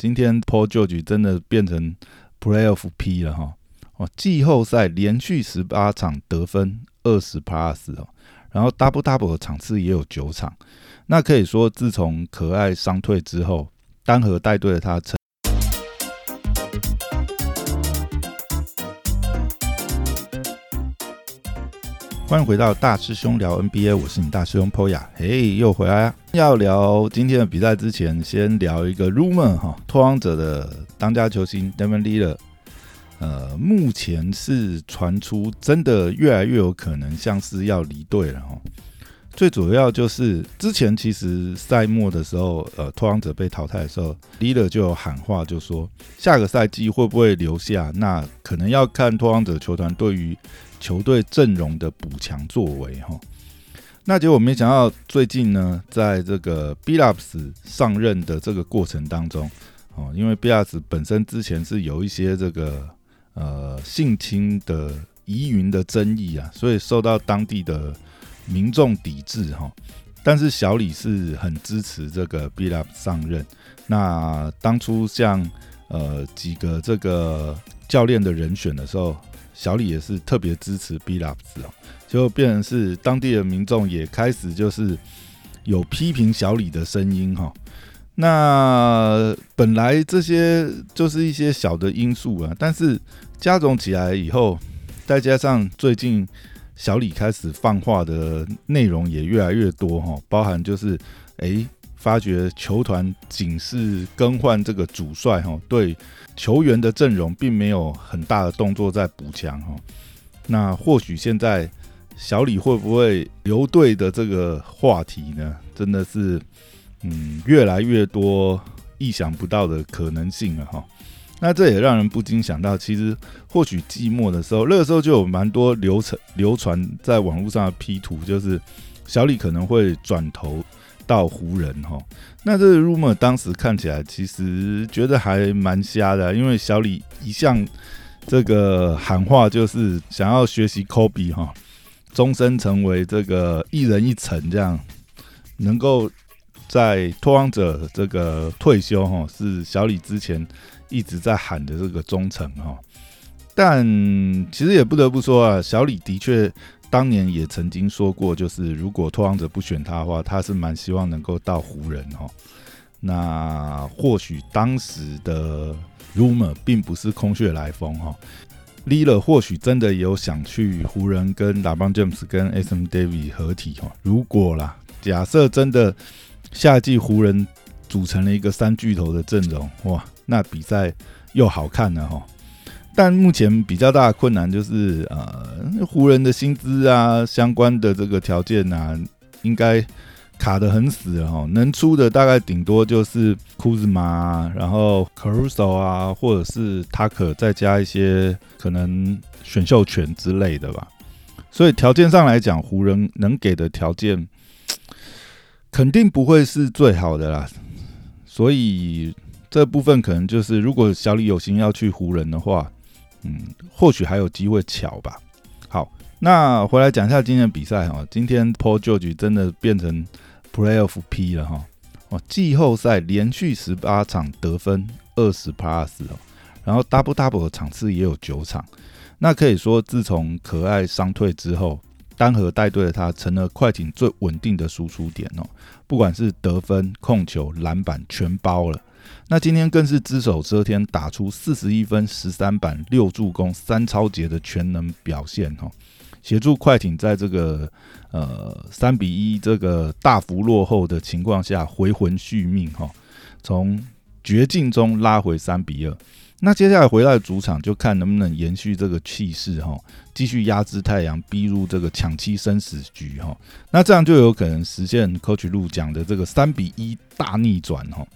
今天 Paul George 真的变成 Playoff P 了哈。哦，季后赛连续十八场得分二十 plus 哦，然后 Double Double 的场次也有九场。那可以说，自从可爱伤退之后，单核带队的他欢迎回到大师兄聊 NBA，我是你大师兄 Poya，嘿，又回来啊！要聊今天的比赛之前，先聊一个 rumor 哈，拓荒者的当家球星 Devin Lee 呃，目前是传出真的越来越有可能像是要离队了哈。最主要就是之前其实赛末的时候，呃，拓荒者被淘汰的时候，Lee 就有喊话，就说下个赛季会不会留下，那可能要看拓荒者球团对于。球队阵容的补强作为哈，那结果没想到最近呢，在这个 b i l l u p s 上任的这个过程当中，哦，因为 b i l l u p s 本身之前是有一些这个呃性侵的疑云的争议啊，所以受到当地的民众抵制哈。但是小李是很支持这个 b i l l u p 上任。那当初像呃几个这个教练的人选的时候。小李也是特别支持 B l a p s 哦，就变成是当地的民众也开始就是有批评小李的声音哈。那本来这些就是一些小的因素啊，但是加总起来以后，再加上最近小李开始放话的内容也越来越多哈，包含就是哎。发觉球团仅是更换这个主帅哈，对球员的阵容并没有很大的动作在补强哈。那或许现在小李会不会留队的这个话题呢？真的是嗯越来越多意想不到的可能性了哈。那这也让人不禁想到，其实或许季末的时候，那个时候就有蛮多流传流传在网络上的 P 图，就是小李可能会转头。到湖人哈，那这个 rumor 当时看起来其实觉得还蛮瞎的，因为小李一向这个喊话就是想要学习 Kobe 哈，终身成为这个一人一城这样，能够在拓荒者这个退休哈，是小李之前一直在喊的这个忠诚哈，但其实也不得不说啊，小李的确。当年也曾经说过，就是如果拓荒者不选他的话，他是蛮希望能够到湖人哈。那或许当时的 rumor 并不是空穴来风哈。l 了或许真的有想去湖人跟拉邦詹姆斯跟 S.M. David 合体哈。如果啦，假设真的夏季湖人组成了一个三巨头的阵容哇，那比赛又好看了哈。但目前比较大的困难就是，呃，湖人的薪资啊，相关的这个条件啊，应该卡得很死了哈。能出的大概顶多就是库兹马，然后 Caruso 啊，或者是他可再加一些可能选秀权之类的吧。所以条件上来讲，湖人能给的条件肯定不会是最好的啦。所以这部分可能就是，如果小李有心要去湖人的话。嗯，或许还有机会巧吧。好，那回来讲一下今天的比赛哈。今天 Paul George 真的变成 Playoff P 了哈。哦，季后赛连续十八场得分二十 plus 哦，然后 Double Double 的场次也有九场。那可以说，自从可爱伤退之后，单核带队的他成了快艇最稳定的输出点哦。不管是得分、控球、篮板，全包了。那今天更是只手遮天，打出四十一分、十三板、六助攻、三超节的全能表现哈，协助快艇在这个呃三比一这个大幅落后的情况下回魂续命哈，从绝境中拉回三比二。那接下来回到主场，就看能不能延续这个气势哈，继续压制太阳，逼入这个抢七生死局哈。那这样就有可能实现 Coach 路讲的这个三比一大逆转哈。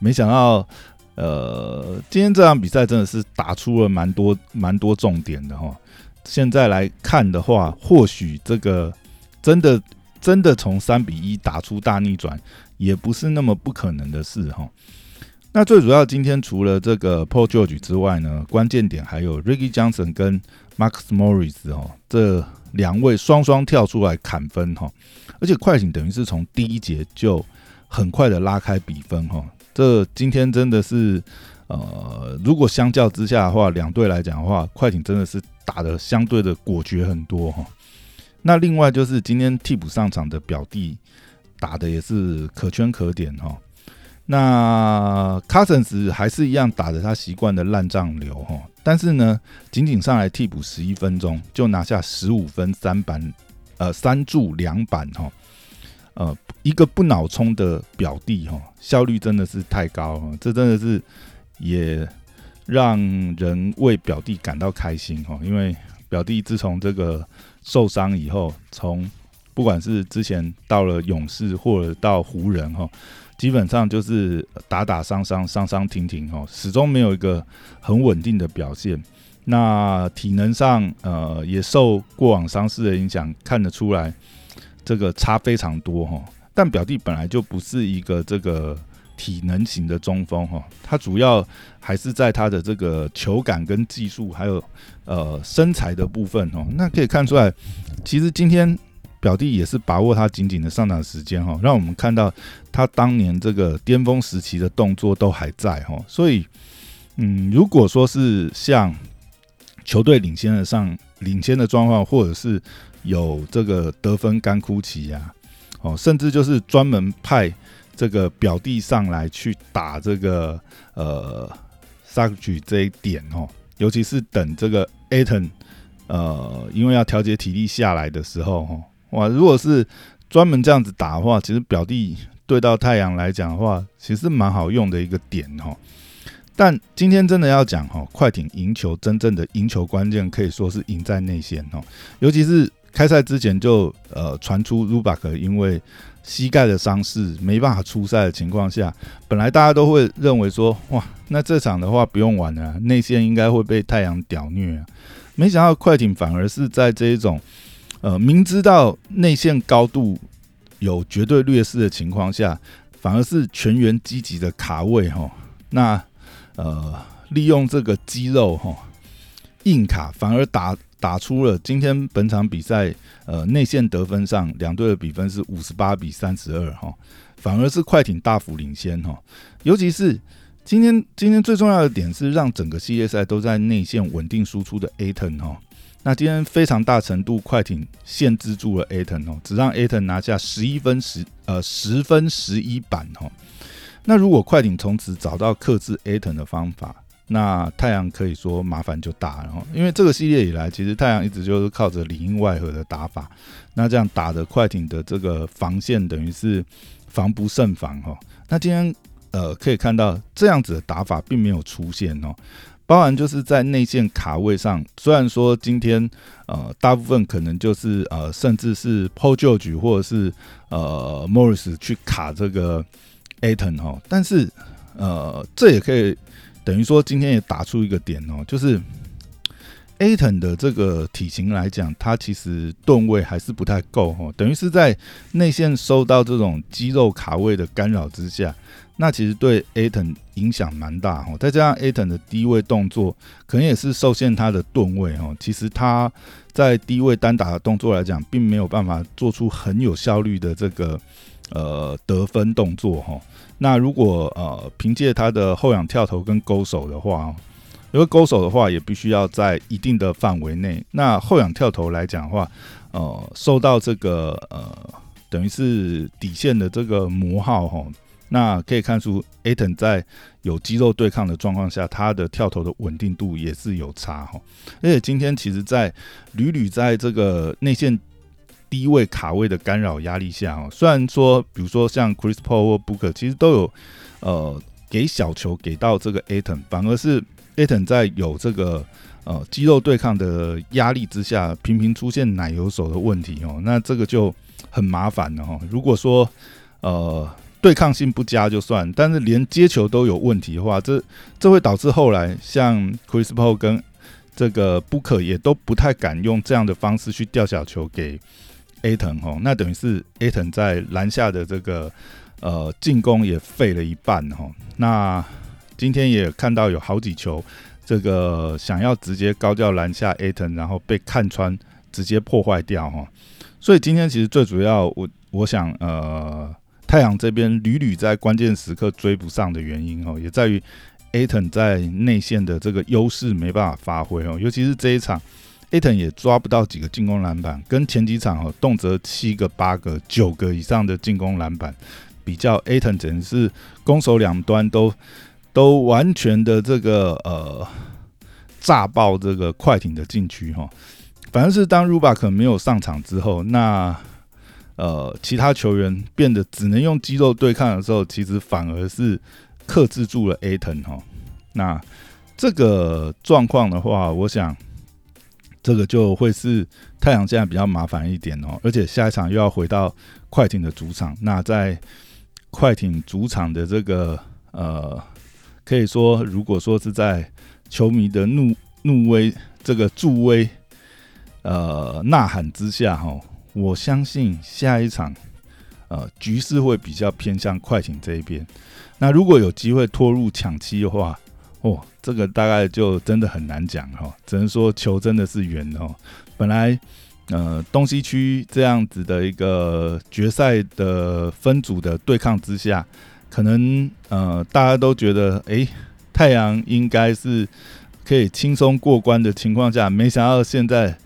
没想到，呃，今天这场比赛真的是打出了蛮多蛮多重点的哈。现在来看的话，或许这个真的真的从三比一打出大逆转，也不是那么不可能的事哈。那最主要，今天除了这个 Paul George 之外呢，关键点还有 Ricky Johnson 跟 Max Morris 哦，这两位双双跳出来砍分哈。而且快艇等于是从第一节就很快的拉开比分哈。这今天真的是，呃，如果相较之下的话，两队来讲的话，快艇真的是打的相对的果决很多哈。那另外就是今天替补上场的表弟打的也是可圈可点哈。那 Cousins 还是一样打着他习惯的烂账流哈，但是呢，仅仅上来替补十一分钟就拿下十五分三板，呃，三助两板哈，呃，一个不脑冲的表弟哈，效率真的是太高了，这真的是也让人为表弟感到开心哈，因为表弟自从这个受伤以后，从不管是之前到了勇士或者到湖人哈。基本上就是打打伤伤，伤伤停停哦，始终没有一个很稳定的表现。那体能上，呃，也受过往伤势的影响，看得出来这个差非常多哈。但表弟本来就不是一个这个体能型的中锋哈，他主要还是在他的这个球感跟技术，还有呃身材的部分哦。那可以看出来，其实今天。表弟也是把握他紧紧的上场时间哈，让我们看到他当年这个巅峰时期的动作都还在哈，所以嗯，如果说是像球队领先的上领先的状况，或者是有这个得分干枯期呀，哦，甚至就是专门派这个表弟上来去打这个呃萨克举这一点哦，尤其是等这个 Aton 呃，因为要调节体力下来的时候哈。哇，如果是专门这样子打的话，其实表弟对到太阳来讲的话，其实蛮好用的一个点哈。但今天真的要讲哈，快艇赢球真正的赢球关键可以说是赢在内线哈。尤其是开赛之前就呃传出 Rubak 因为膝盖的伤势没办法出赛的情况下，本来大家都会认为说哇，那这场的话不用玩了，内线应该会被太阳屌虐啊。没想到快艇反而是在这一种。呃，明知道内线高度有绝对劣势的情况下，反而是全员积极的卡位哈。那呃，利用这个肌肉哈硬卡，反而打打出了今天本场比赛呃内线得分上两队的比分是五十八比三十二哈，反而是快艇大幅领先哈。尤其是今天今天最重要的点是让整个系列赛都在内线稳定输出的 A ten 哈。那今天非常大程度快艇限制住了 A n 哦，只让 A n 拿下十一分十呃十分十一板哦。那如果快艇从此找到克制 A n 的方法，那太阳可以说麻烦就大了哦。因为这个系列以来，其实太阳一直就是靠着里应外合的打法，那这样打的快艇的这个防线等于是防不胜防哈。那今天呃可以看到这样子的打法并没有出现哦。包含就是在内线卡位上，虽然说今天呃大部分可能就是呃甚至是 Paul George 或者是呃 Morris 去卡这个 Aton 哈，但是呃这也可以等于说今天也打出一个点哦，就是 Aton 的这个体型来讲，它其实吨位还是不太够哈，等于是在内线受到这种肌肉卡位的干扰之下。那其实对 Aton 影响蛮大哈，再加上 Aton 的低位动作，可能也是受限他的吨位哈。其实他在低位单打的动作来讲，并没有办法做出很有效率的这个呃得分动作哈。那如果呃凭借他的后仰跳投跟勾手的话，因为勾手的话也必须要在一定的范围内。那后仰跳投来讲的话，呃，受到这个呃等于是底线的这个磨耗哈。那可以看出，Aton 在有肌肉对抗的状况下，他的跳投的稳定度也是有差哈。而且今天其实，在屡屡在这个内线低位卡位的干扰压力下哈，虽然说，比如说像 Chris Paul 或 Booker，其实都有呃给小球给到这个 Aton，反而是 Aton 在有这个呃肌肉对抗的压力之下，频频出现奶油手的问题哦，那这个就很麻烦了哈。如果说呃。对抗性不佳就算，但是连接球都有问题的话，这这会导致后来像 Chris Paul 跟这个 Booker 也都不太敢用这样的方式去吊小球给 A 腾哈，那等于是 A 腾在篮下的这个呃进攻也废了一半哈。那今天也看到有好几球，这个想要直接高调篮下 A 腾，然后被看穿，直接破坏掉哈。所以今天其实最主要，我我想呃。太阳这边屡屡在关键时刻追不上的原因哦，也在于 Aton 在内线的这个优势没办法发挥哦，尤其是这一场，Aton 也抓不到几个进攻篮板，跟前几场哦，动辄七个、八个、九个以上的进攻篮板，比较 Aton 真是攻守两端都都完全的这个呃炸爆这个快艇的禁区哈，反正是当 Rubak 没有上场之后，那。呃，其他球员变得只能用肌肉对抗的时候，其实反而是克制住了 A 腾哈。那这个状况的话，我想这个就会是太阳现在比较麻烦一点哦。而且下一场又要回到快艇的主场，那在快艇主场的这个呃，可以说如果说是在球迷的怒怒威这个助威呃呐喊之下哈。我相信下一场，呃，局势会比较偏向快艇这一边。那如果有机会拖入抢七的话，哦，这个大概就真的很难讲哈。只能说球真的是圆哦。本来，呃，东西区这样子的一个决赛的分组的对抗之下，可能呃大家都觉得，哎，太阳应该是可以轻松过关的情况下，没想到现在。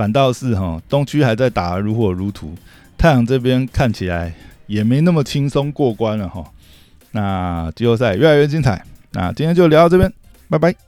反倒是哈，东区还在打如火如荼，太阳这边看起来也没那么轻松过关了哈。那季后赛越来越精彩，那今天就聊到这边，拜拜。